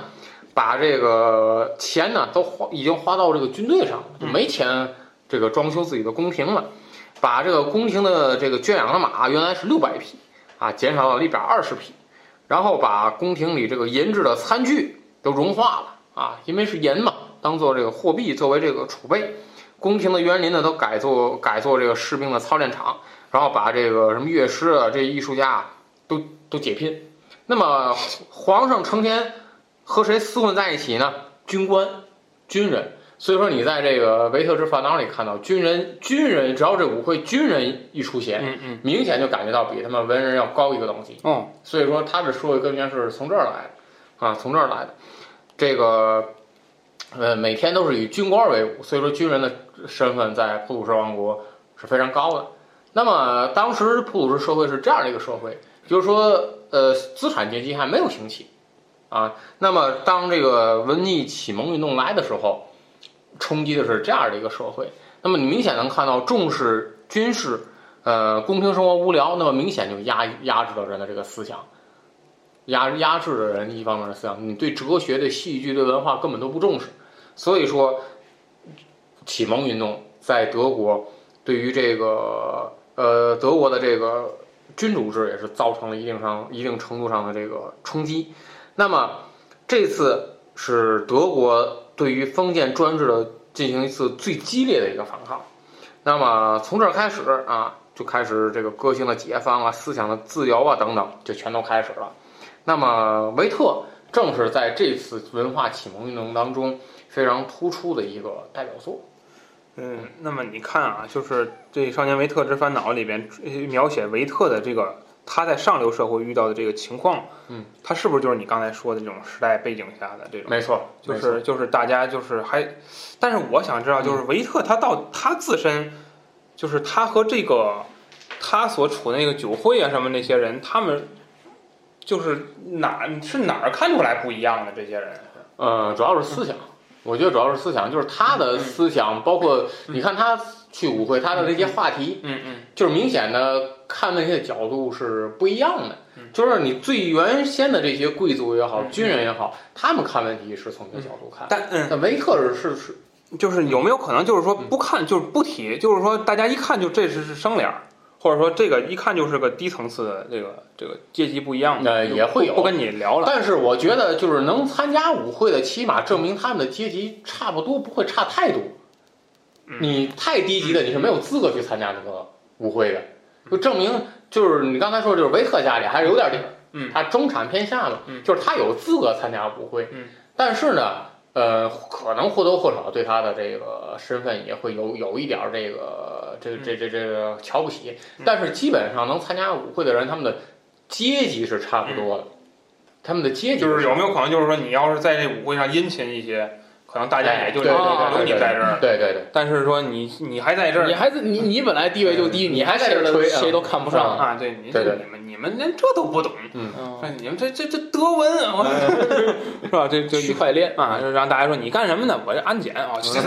把这个钱呢都花已经花到这个军队上了，就没钱这个装修自己的宫廷了。把这个宫廷的这个圈养的马原来是六百匹啊，减少到了一百二十匹，然后把宫廷里这个银制的餐具都融化了。啊，因为是银嘛，当做这个货币作为这个储备。宫廷的园林呢，都改做改做这个士兵的操练场，然后把这个什么乐师啊，这艺术家都都解聘。那么皇上成天和谁厮混在一起呢？军官、军人。所以说，你在这个维特之烦恼里看到军人，军人只要这舞会军人一出现，嗯嗯。明显就感觉到比他们文人要高一个等级。哦，所以说他的社会根源是从这儿来的，啊，从这儿来的。这个，呃，每天都是以军官为伍，所以说军人的身份在普鲁士王国是非常高的。那么当时普鲁士社会是这样的一个社会，就是说，呃，资产阶级还没有兴起，啊，那么当这个文艺启蒙运动来的时候，冲击的是这样的一个社会。那么你明显能看到重视军事，呃，宫廷生活无聊，那么明显就压压制了人的这个思想。压压制的人一方面的思想，你对哲学、对戏剧、对文化根本都不重视，所以说，启蒙运动在德国对于这个呃德国的这个君主制也是造成了一定上一定程度上的这个冲击。那么这次是德国对于封建专制的进行一次最激烈的一个反抗。那么从这儿开始啊，就开始这个个性的解放啊、思想的自由啊等等，就全都开始了。那么维特正是在这次文化启蒙运动当中非常突出的一个代表作。嗯，那么你看啊，就是这《少年维特之烦恼》里边呃描写维特的这个他在上流社会遇到的这个情况，嗯，他是不是就是你刚才说的这种时代背景下的这种？没错，就是就是大家就是还，但是我想知道，就是维特他到他自身，就是他和这个他所处的那个酒会啊什么那些人，他们就是哪是哪儿看出来不一样的这些人？呃，主要是思想，我觉得主要是思想，就是他的思想，包括你看他去舞会，他的这些话题，嗯嗯就是明显的看问题的角度是不一样的。就是你最原先的这些贵族也好，嗯军人也好，他们看问题是从一个角度看。但嗯，但维克是是是，就是有没有可能就是说不看就是不提，就是说大家一看就这是是生脸儿，或者说这个一看就是个低层次的这个这个阶级不一样的，呃也会有不跟你聊了。但是我觉得就是能参加舞会的，起码证明他们的阶级差不多，不会差太多。嗯你太低级的，你是没有资格去参加这个舞会的。就证明，就是你刚才说，就是维特家里还是有点底儿，嗯他中产偏下嘛，嗯就是他有资格参加舞会，嗯但是呢，呃，可能或多或少对他的这个身份也会有有一点儿这个这个这这这个瞧不起，嗯。但是基本上能参加舞会的人，他们的阶级是差不多的，他们的阶级就是有没有可能就是说你要是在这舞会上殷勤一些，可能大家也就留对对你在这儿。对对对。但是说你你还在这儿你还是你你本来地位就低，嗯你还在这你还在这吹啊谁都看不上。啊，对，你对对你们你们连这都不懂，嗯，哎你们这这这德文啊，是吧？这这区块链啊，让大家说你干什么呢？我这安检啊，是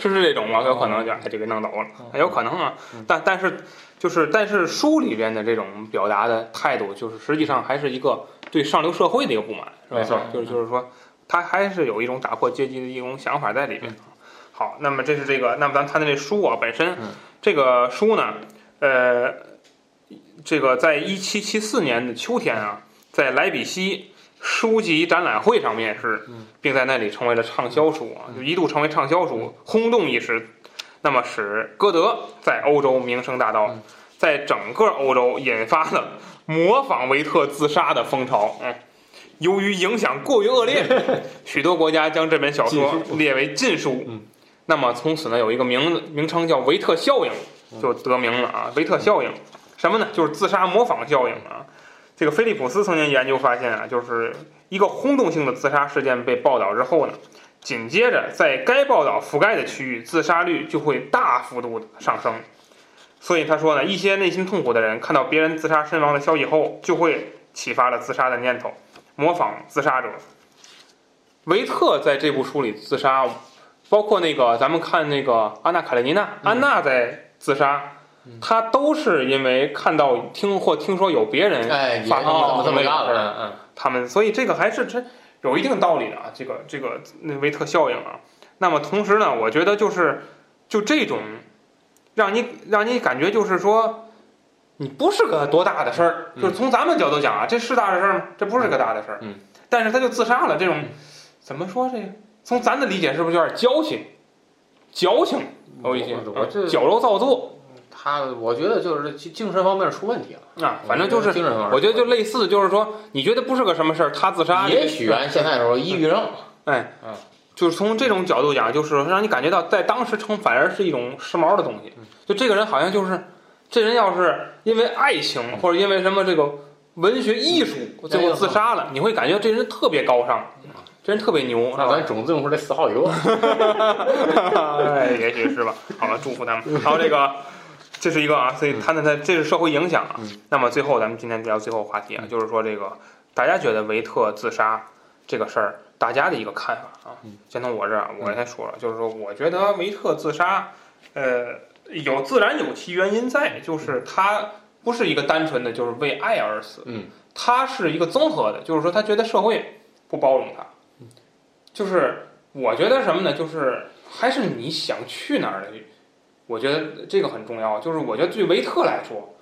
是这种吗？有可能就哎就给弄走了，哎有可能啊。但但是就是但是书里边的这种表达的态度，就是实际上还是一个对上流社会的一个不满，是吧？没错就是就是说他还是有一种打破阶级的一种想法在里边。好，那么这是这个，那么咱谈谈这书啊本身，嗯这个书呢，呃，这个在一七七四年的秋天啊，在莱比锡书籍展览会上面世，并在那里成为了畅销书啊，就一度成为畅销书，轰动一时。那么使歌德在欧洲名声大噪，在整个欧洲引发了模仿维特自杀的风潮。嗯，由于影响过于恶劣，许多国家将这本小说列为禁书。嗯，那么从此呢，有一个名字名称叫维特效应，就得名了啊。维特效应什么呢？就是自杀模仿效应啊。这个菲利普斯曾经研究发现啊，就是一个轰动性的自杀事件被报道之后呢，紧接着在该报道覆盖的区域，自杀率就会大幅度的上升。所以他说呢，一些内心痛苦的人看到别人自杀身亡的消息后，就会启发了自杀的念头，模仿自杀者。维特在这部书里自杀，包括那个咱们看那个安娜卡列尼娜，安娜在自杀，她都是因为看到听或听说有别人发生了这么干这个了，嗯他们，所以这个还是真有一定道理的啊，这个这个那维特效应啊。那么同时呢，我觉得就是就这种让你让你感觉就是说，你不是个多大的事儿，嗯就是从咱们角度讲啊，这是大的事儿吗？这不是个大的事儿。嗯。但是他就自杀了，这种怎么说这个？从咱的理解是不是有点矫情？矫情有一些，我我这矫揉造作他我觉得就是精精神方面出问题了，啊，反正就是。精神方面，我觉得就类似，就是说，你觉得不是个什么事儿，他自杀，也许按现在说抑郁症，就是从这种角度讲，就是让你感觉到在当时称反而是一种时髦的东西。就这个人好像就是，这人要是因为爱情或者因为什么这个文学艺术最后自杀了，你会感觉这人特别高尚，这人特别牛？那咱种子用出来四号油，哎，也许是吧。好了，祝福他们。然后这个。这是一个啊，所以谈谈他这是社会影响啊。那么最后咱们今天聊最后话题啊，就是说这个大家觉得维特自杀这个事儿，大家的一个看法啊。先从我这儿，我先说了，就是说我觉得维特自杀，呃，有自然有其原因在，就是他不是一个单纯的就是为爱而死，嗯，他是一个综合的，就是说他觉得社会不包容他，就是我觉得什么呢？就是还是你想去哪儿的。我觉得这个很重要，就是我觉得对维特来说，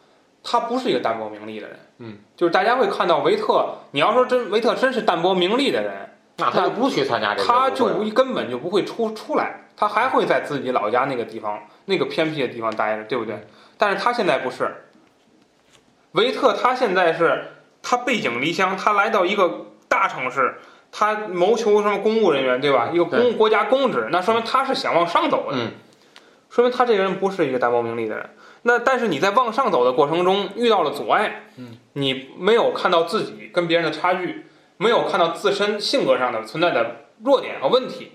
他不是一个淡泊名利的人，嗯，就是大家会看到维特，你要说真维特真是淡泊名利的人，那他就不去参加这个他就根本就不会出出来，他还会在自己老家那个地方那个偏僻的地方待着，对不对？但是他现在不是，维特他现在是他背井离乡，他来到一个大城市，他谋求什么公务人员，对吧？一个公国家公职，那说明他是想往上走的，嗯。说明他这个人不是一个淡泊名利的人。那但是你在往上走的过程中遇到了阻碍，嗯，你没有看到自己跟别人的差距，没有看到自身性格上的存在的弱点和问题，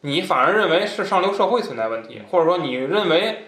你反而认为是上流社会存在问题，或者说你认为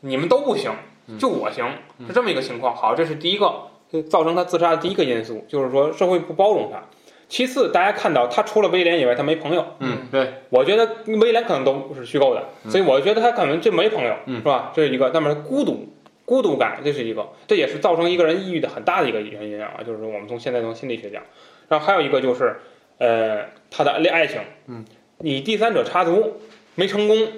你们都不行，嗯就我行，嗯是这么一个情况。好，这是第一个造成他自杀的第一个因素，就是说社会不包容他。其次，大家看到他除了威廉以外，他没朋友。嗯，对，我觉得威廉可能都是虚构的，所以我觉得他可能就没朋友，嗯是吧？这是一个。那么孤独，孤独感，这是一个，这也是造成一个人抑郁的很大的一个原因啊。就是我们从现在从心理学讲，然后还有一个就是，呃，他的恋爱情，嗯，你第三者插足没成功，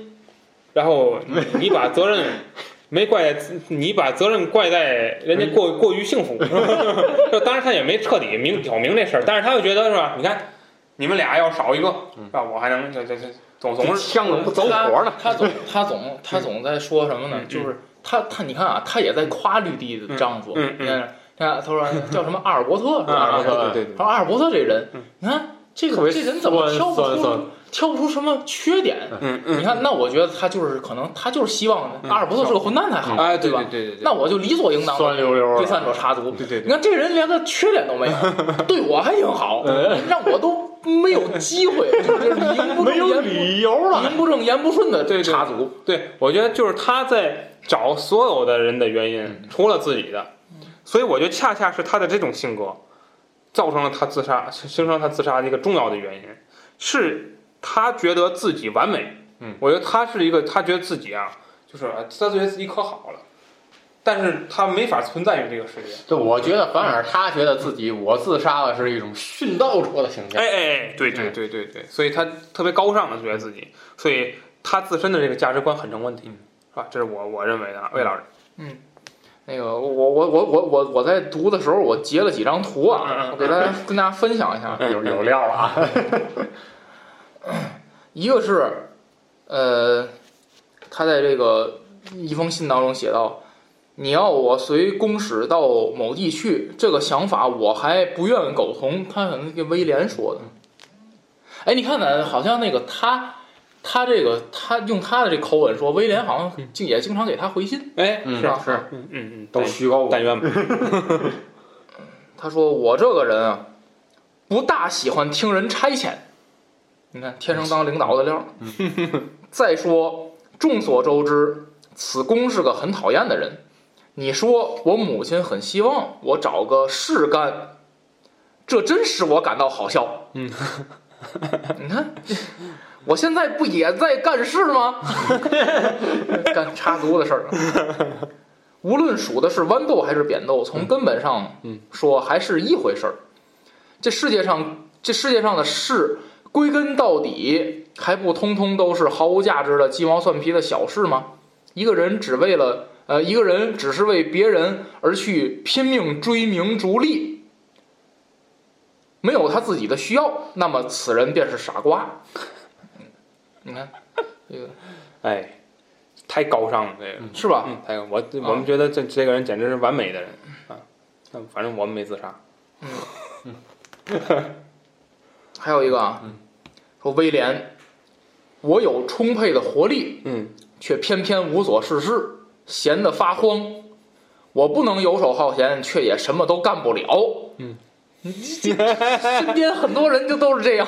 然后你把责任 没怪，你把责任怪在人家过过于幸福，就当然他也没彻底明挑明这事儿，但是他又觉得是吧？你看你们俩要少一个，是吧？我还能这这这总总是枪怎么不走火呢？他总他总他总在说什么呢？嗯就是他他你看啊，他也在夸绿地的丈夫。你看，你看他说叫什么阿尔伯特是吧？啊，对对对说阿尔伯特这人嗯，你看这个这人怎么挑不出挑不出什么缺点？嗯嗯，你看，那我觉得他就是可能他就是希望嗯阿尔伯特是个混蛋才好，哎，对吧对？对对对，那我就理所应当酸溜溜的，第三者插足。对对对，你看这人连个缺点都没有，对我还挺好，让我都没有机会，就是名不正没有言理由了。名不正言不顺的对对插足。对，我觉得就是他在找所有的人的原因，除了自己的，所以我觉得恰恰是他的这种性格，造成了他自杀，形成他自杀的一个重要的原因，是他觉得自己完美。嗯，我觉得他是一个，他觉得自己啊，就是啊他觉得自己可好了，但是他没法存在于这个世界。就我觉得，反而他觉得自己我自杀了是一种殉道者的形象。哎哎哎，对对对对对，所以他特别高尚的觉得自己，所以他自身的这个价值观很成问题，是吧？这是我我认为的啊，魏老师。嗯那个，我我我我我我在读的时候，我截了几张图啊，嗯我给大家跟大家分享一下。有有料了啊！一个是，呃，他在这个一封信当中写到：“你要我随公使到某地去，这个想法我还不愿苟同。”他可能跟威廉说的。哎，你看呢？好像那个他，他这个他用他的这口吻说，威廉好像经也经常给他回信。哎，嗯是，是嗯嗯嗯，都虚构但愿吧。他说：“我这个人啊，不大喜欢听人差遣。你看，天生当领导的料。再说，众所周知，此公是个很讨厌的人。你说我母亲很希望我找个事干，这真使我感到好笑。嗯，你看，我现在不也在干事吗？干插足的事儿。无论数的是豌豆还是扁豆，从根本上嗯说还是一回事儿。这世界上，这世界上的事，归根到底还不通通都是毫无价值的鸡毛蒜皮的小事吗？一个人只为了呃，一个人只是为别人而去拼命追名逐利，没有他自己的需要，那么此人便是傻瓜。你看，这个哎，太高尚了，这个，是吧？嗯，太高我我们觉得这这个人简直是完美的人啊。那反正我们没自杀。嗯还有一个啊，说威廉，我有充沛的活力，嗯，却偏偏无所事事，闲得发慌。我不能游手好闲，却也什么都干不了。嗯，身边很多人就都是这样。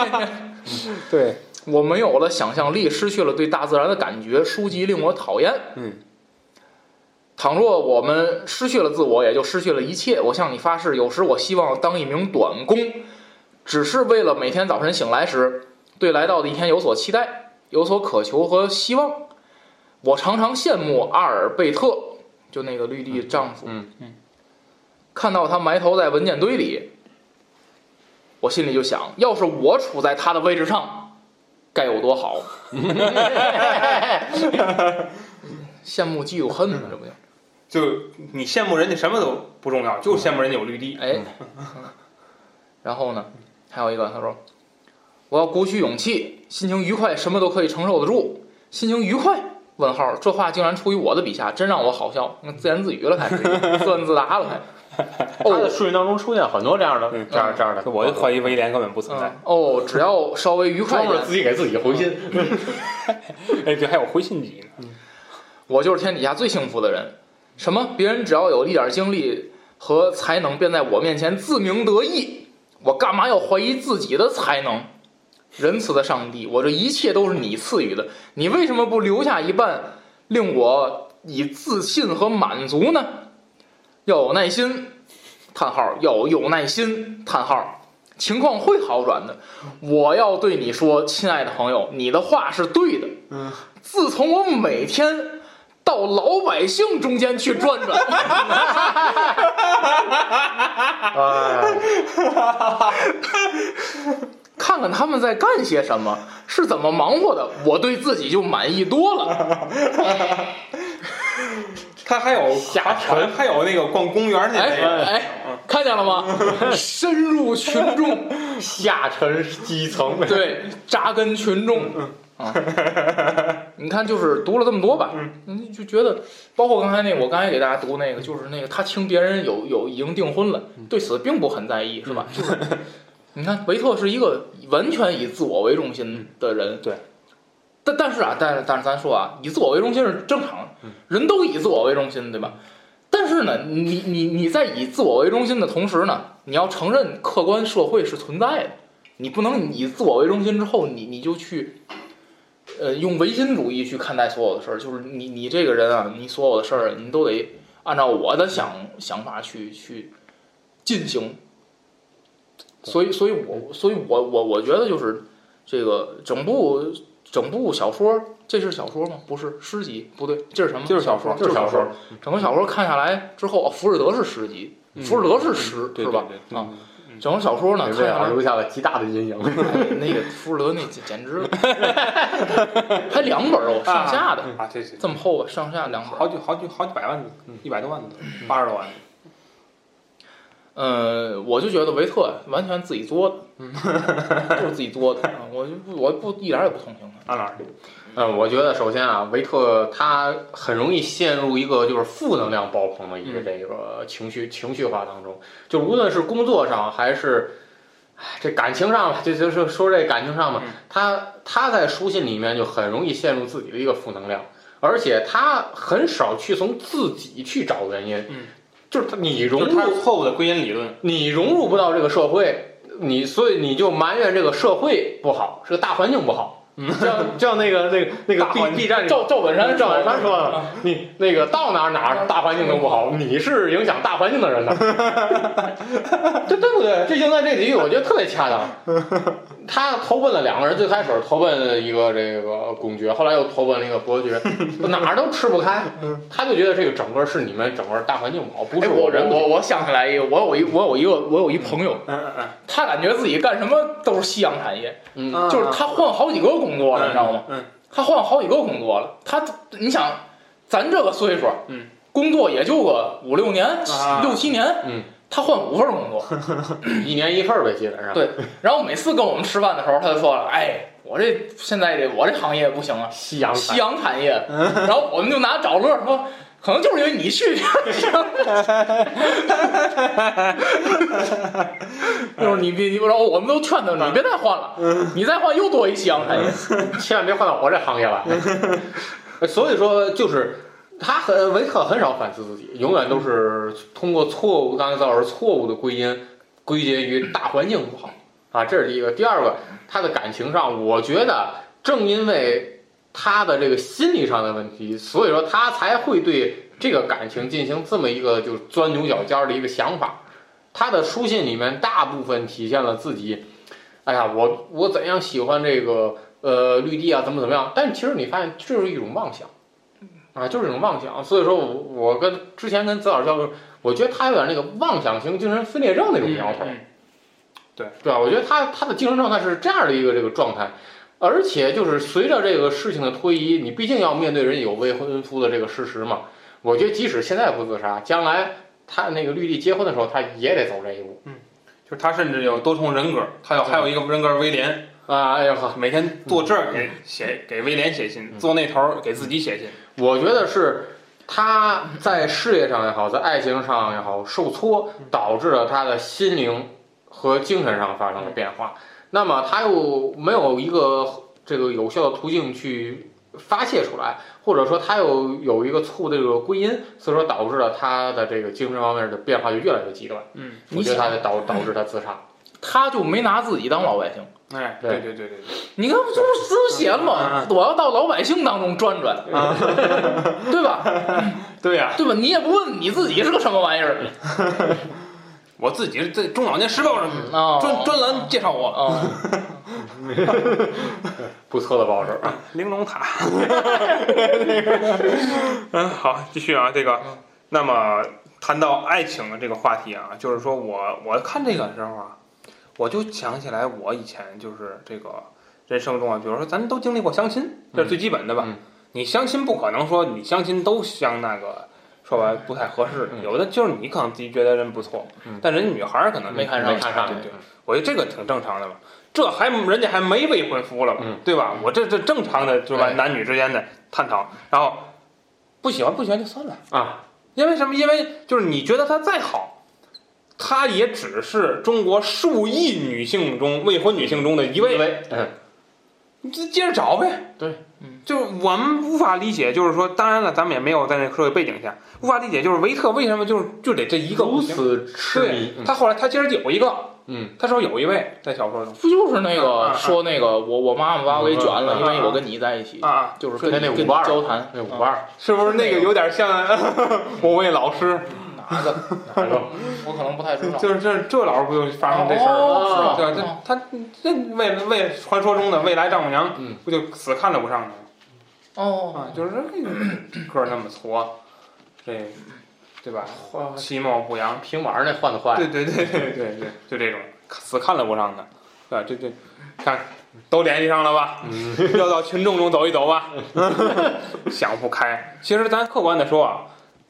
对，我没有了想象力，失去了对大自然的感觉，书籍令我讨厌。嗯，倘若我们失去了自我，也就失去了一切。我向你发誓，有时我希望当一名短工，只是为了每天早晨醒来时，对来到的一天有所期待，有所渴求和希望。我常常羡慕阿尔贝特，就那个绿地丈夫，嗯嗯，看到他埋头在文件堆里，我心里就想，要是我处在他的位置上，该有多好。羡慕嫉妒恨嘛，这不就？就你羡慕人家什么都不重要，就羡慕人家有绿地。哎，然后呢，还有一个，他说，我要鼓起勇气，心情愉快，什么都可以承受得住。心情愉快？问号，这话竟然出于我的笔下，真让我好笑。那自言自语了，开始自问自答了，还。他 的顺序当中出现很多这样的、嗯这样这样的，我就怀疑威廉根本不存在嗯。哦，只要稍微愉快一点，自己给自己回信。哎，对，还有回信机呢。我就是天底下最幸福的人。什么？别人只要有一点经历和才能，便在我面前自鸣得意。我干嘛要怀疑自己的才能？仁慈的上帝，我这一切都是你赐予的，你为什么不留下一半，令我以自信和满足呢？要有耐心，叹号，要有耐心，叹号，情况会好转的。我要对你说，亲爱的朋友，你的话是对的。嗯，自从我每天到老百姓中间去转转，哎，看看他们在干些什么，是怎么忙活的，我对自己就满意多了。他还有下沉还有那个逛公园那哎个，哎，看见了吗？深入群众，下沉基层，对，扎根群众啊。你看，就是读了这么多吧，你就觉得，包括刚才那，我刚才给大家读那个，就是那个他听别人有有已经订婚了，对此并不很在意，是吧？就是，你看维特是一个完全以自我为中心的人，对。但但是啊，但是但是咱说啊，以自我为中心是正常的，人都以自我为中心，对吧？但是呢，你你你在以自我为中心的同时呢，你要承认客观社会是存在的，你不能以自我为中心之后，你你就去，呃，用唯心主义去看待所有的事儿，就是你你这个人啊，你所有的事儿你都得按照我的想想法去去进行。所以，所以我，所以我我我觉得就是这个整部整部小说，这是小说吗？不是诗集，不对，这是什么？就是小说就是小说。整个小说看下来之后，哦，福尔德是诗集，福尔德是诗，对是吧？？啊，整个小说呢，看下来，留下了极大的阴影。哎那个福尔德那简简直了，还两本哦，上下的啊，这这这么厚吧，上下两本。好几好几好几百万字，一百多万字，八十多万字。呃，我就觉得维特完全自己作的，就是自己作的，啊我就不我不一点也不同情他。按哪儿？嗯，我觉得首先啊，维特他很容易陷入一个就是负能量爆棚的一个这个情绪、情绪化当中，就无论是工作上还是。唉这感情上吧，就就是说这感情上吧，嗯他他在书信里面就很容易陷入自己的一个负能量，而且他很少去从自己去找原因，嗯，就是他你融入错误的归因理论。你融入不到这个社会，你所以你就埋怨这个社会不好，是个大环境不好。像像那个那个那个大 B 环 B 站赵赵本山赵本山说的，你那个到哪儿哪儿大环境都不好，你是影响大环境的人呢 这对不对？这用在这里，我觉得特别恰当。他投奔了两个人，最开始投奔一个这个公爵，后来又投奔了一个伯爵，哪儿都吃不开。他就觉得这个整个是你们整个大环境不好，不哎，是我人不好我我想起来一个，我有一我有一个我有一朋友，嗯嗯他感觉自己干什么都是夕阳产业，就是他换好几个工作了，你知道吗？嗯，他换好几个工作了，他你想，咱这个岁数，嗯，工作也就个五六年、啊。六七年，嗯，他换五份工作，一年一份呗，基本上。对然后每次跟我们吃饭的时候，他就说了，哎，我这现在这我这行业不行了，夕阳夕阳产业，然后我们就拿找乐说。可能就是因为你去，就是你别你，然后我们都劝他，你别再换了，你再换又多一夕阳产业。千万别换到我这行业来。所以说，就是他很维特很少反思自己，永远都是通过错误，刚才造成错误的归因，归结于大环境不好啊，这是第一个。第二个，他的感情上，我觉得正因为他的这个心理上的问题，所以说他才会对这个感情进行这么一个就是钻牛角尖儿的一个想法。他的书信里面大部分体现了自己，哎呀，我我怎样喜欢这个呃绿地啊，怎么怎么样？但其实你发现这是一种妄想，啊，就是一种妄想。所以说我我跟之前跟子老师交流，我觉得他有点那个妄想型精神分裂症那种苗头，嗯对对吧？我觉得他他的精神状态是这样的一个这个状态，而且就是随着这个事情的推移，你毕竟要面对人有未婚夫的这个事实嘛。我觉得即使现在不自杀，将来他那个绿地结婚的时候，他也得走这一步嗯就是他甚至有多重人格，他有还有一个人格威廉，啊！哎呀呵，每天坐这儿给写给威廉写信，坐那头儿给自己写信。我觉得是他在事业上也好，在爱情上也好受挫，导致了他的心灵和精神上发生了变化。那么他又没有一个这个有效的途径去发泄出来，或者说他又有一个错误的这个归因，所以说导致了他的这个精神方面的变化就越来越极端。嗯，我觉得他就导导致他自杀。他就没拿自己当老百姓。哎，对对对对对，你看，这不是写了吗？我要到老百姓当中转转，对吧？对呀，对吧？你也不问你自己是个什么玩意儿 我自己在中老年时报上啊？专专栏介绍我啊，不错的报纸啊，玲珑塔。嗯，好，继续啊，这个，那么谈到爱情的这个话题啊，就是说我我看这个时候啊，我就想起来我以前就是这个人生中啊，比如说咱都经历过相亲，这是最基本的吧？嗯你相亲不可能说你相亲都相那个。说白了不太合适，嗯有的就是你可能自己觉得人不错，嗯但人家女孩儿可能没看上没看上对对，我觉得这个挺正常的吧。这还人家还没未婚夫了嘛，嗯对吧？我这这正常的，就是吧？男女之间的探讨，然后不喜欢不喜欢就算了啊。因为什么？因为就是你觉得他再好，他也只是中国数亿女性中未婚女性中的一位，嗯，你就接着找呗。对，嗯，就是我们无法理解，就是说，当然了，咱们也没有在那个社会背景下，无法理解，就是维特为什么就是就得这一个如？此痴对迷，，他后来他接着有一个，嗯，他说有一位在小说中。不就是那个说那个我我妈妈把我给卷了，因为我跟你在一起啊，啊，就是跟那跟你跟你五八交谈，那五八二，是不是那个有点像 某位老师？哪个？哪个？我可能不太知道。就是这这老师不就发生这事儿？吗对这他这为了为传说中的未来丈母娘嗯，不就死看了不上吗？哦，啊，就是这个个儿那么矬，这对吧？其貌不扬，平板儿那换的坏，对对对对对对，就这种死看了不上的，对吧？这这看都联系上了吧？嗯，要到群众中走一走吧，想不开。其实咱客观的说啊，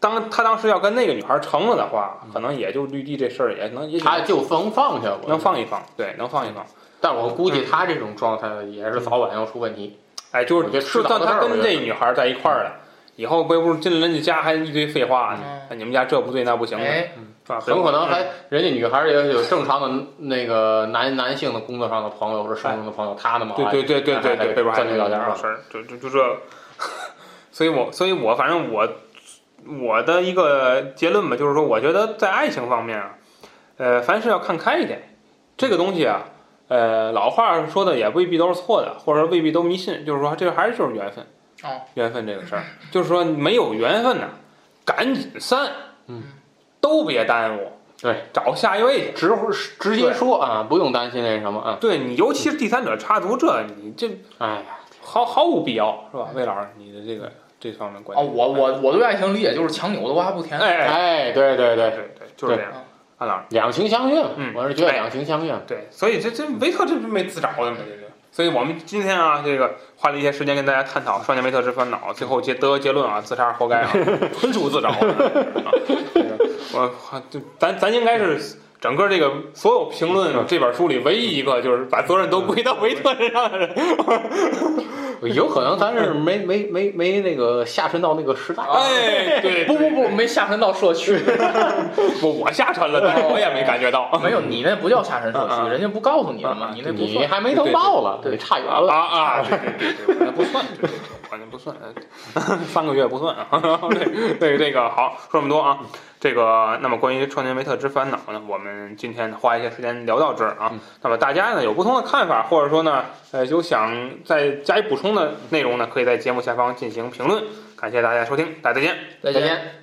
当他当时要跟那个女孩成了的话，可能也就绿地这事儿也能也许他就能放下，我能放一放，对，能放一放。但我估计他这种状态也是早晚要出问题。哎，就是是当他跟迟早的事儿我觉得这女孩在一块儿了，以后不不进了人家家还一堆废话呢？嗯哎你们家这不对那不行的，哎，很可能还人家女孩也有正常的那个男男性的工作上的朋友或者生活中的朋友，他的嘛对对对对对对，背后还钻这聊事儿，就就就这，所以我所以我反正我我的一个结论吧，就是说，我觉得在爱情方面啊，呃，凡事要看开一点，这个东西啊，呃，老话说的也未必都是错的，或者说未必都迷信，就是说这个还是就是缘分，哦，缘分这个事儿，就是说没有缘分呢，赶紧散，嗯，都别耽误，对，找下一位去。直直接说啊，不用担心那什么啊。对你，尤其是第三者插足，这你这哎呀，毫毫无必要，是吧？魏老师，你的这个这方面观哦，点？我我我对爱情理解就是强扭的瓜不甜。哎哎，哎，对对对，对对，就是这样对。安老师，两情相悦嘛嗯，我是觉得两情相悦。对，所以这这维特这没自找的吗？这个，所以我们今天啊，这个花了一些时间跟大家探讨《少年维特之烦恼》，最后结得结论啊，自杀活该啊，纯属自找。啊这个我就咱咱应该是。整个这个所有评论这本书里，唯一一个就是把责任都归到维特身上的人。有可能咱是没没没没那个下沉到那个时代。哎，对，不不不，没下沉到社区，不，我下沉了，但是我也没感觉到。没有，你那不叫下沉社区，人家不告诉你了吗嗯？你那。你还没等到了，对对，差远啊了。啊！啊对对对，我那不算，对对对，我那不算，三个月不算啊。对对，这个好，说这么多啊。这个，那么关于《创年维特之烦恼》呢，我们今天花一些时间聊到这儿啊。那么大家呢有不同的看法，或者说呢，呃，有想再加以补充的内容呢，可以在节目下方进行评论。感谢大家收听，大家再见。再见。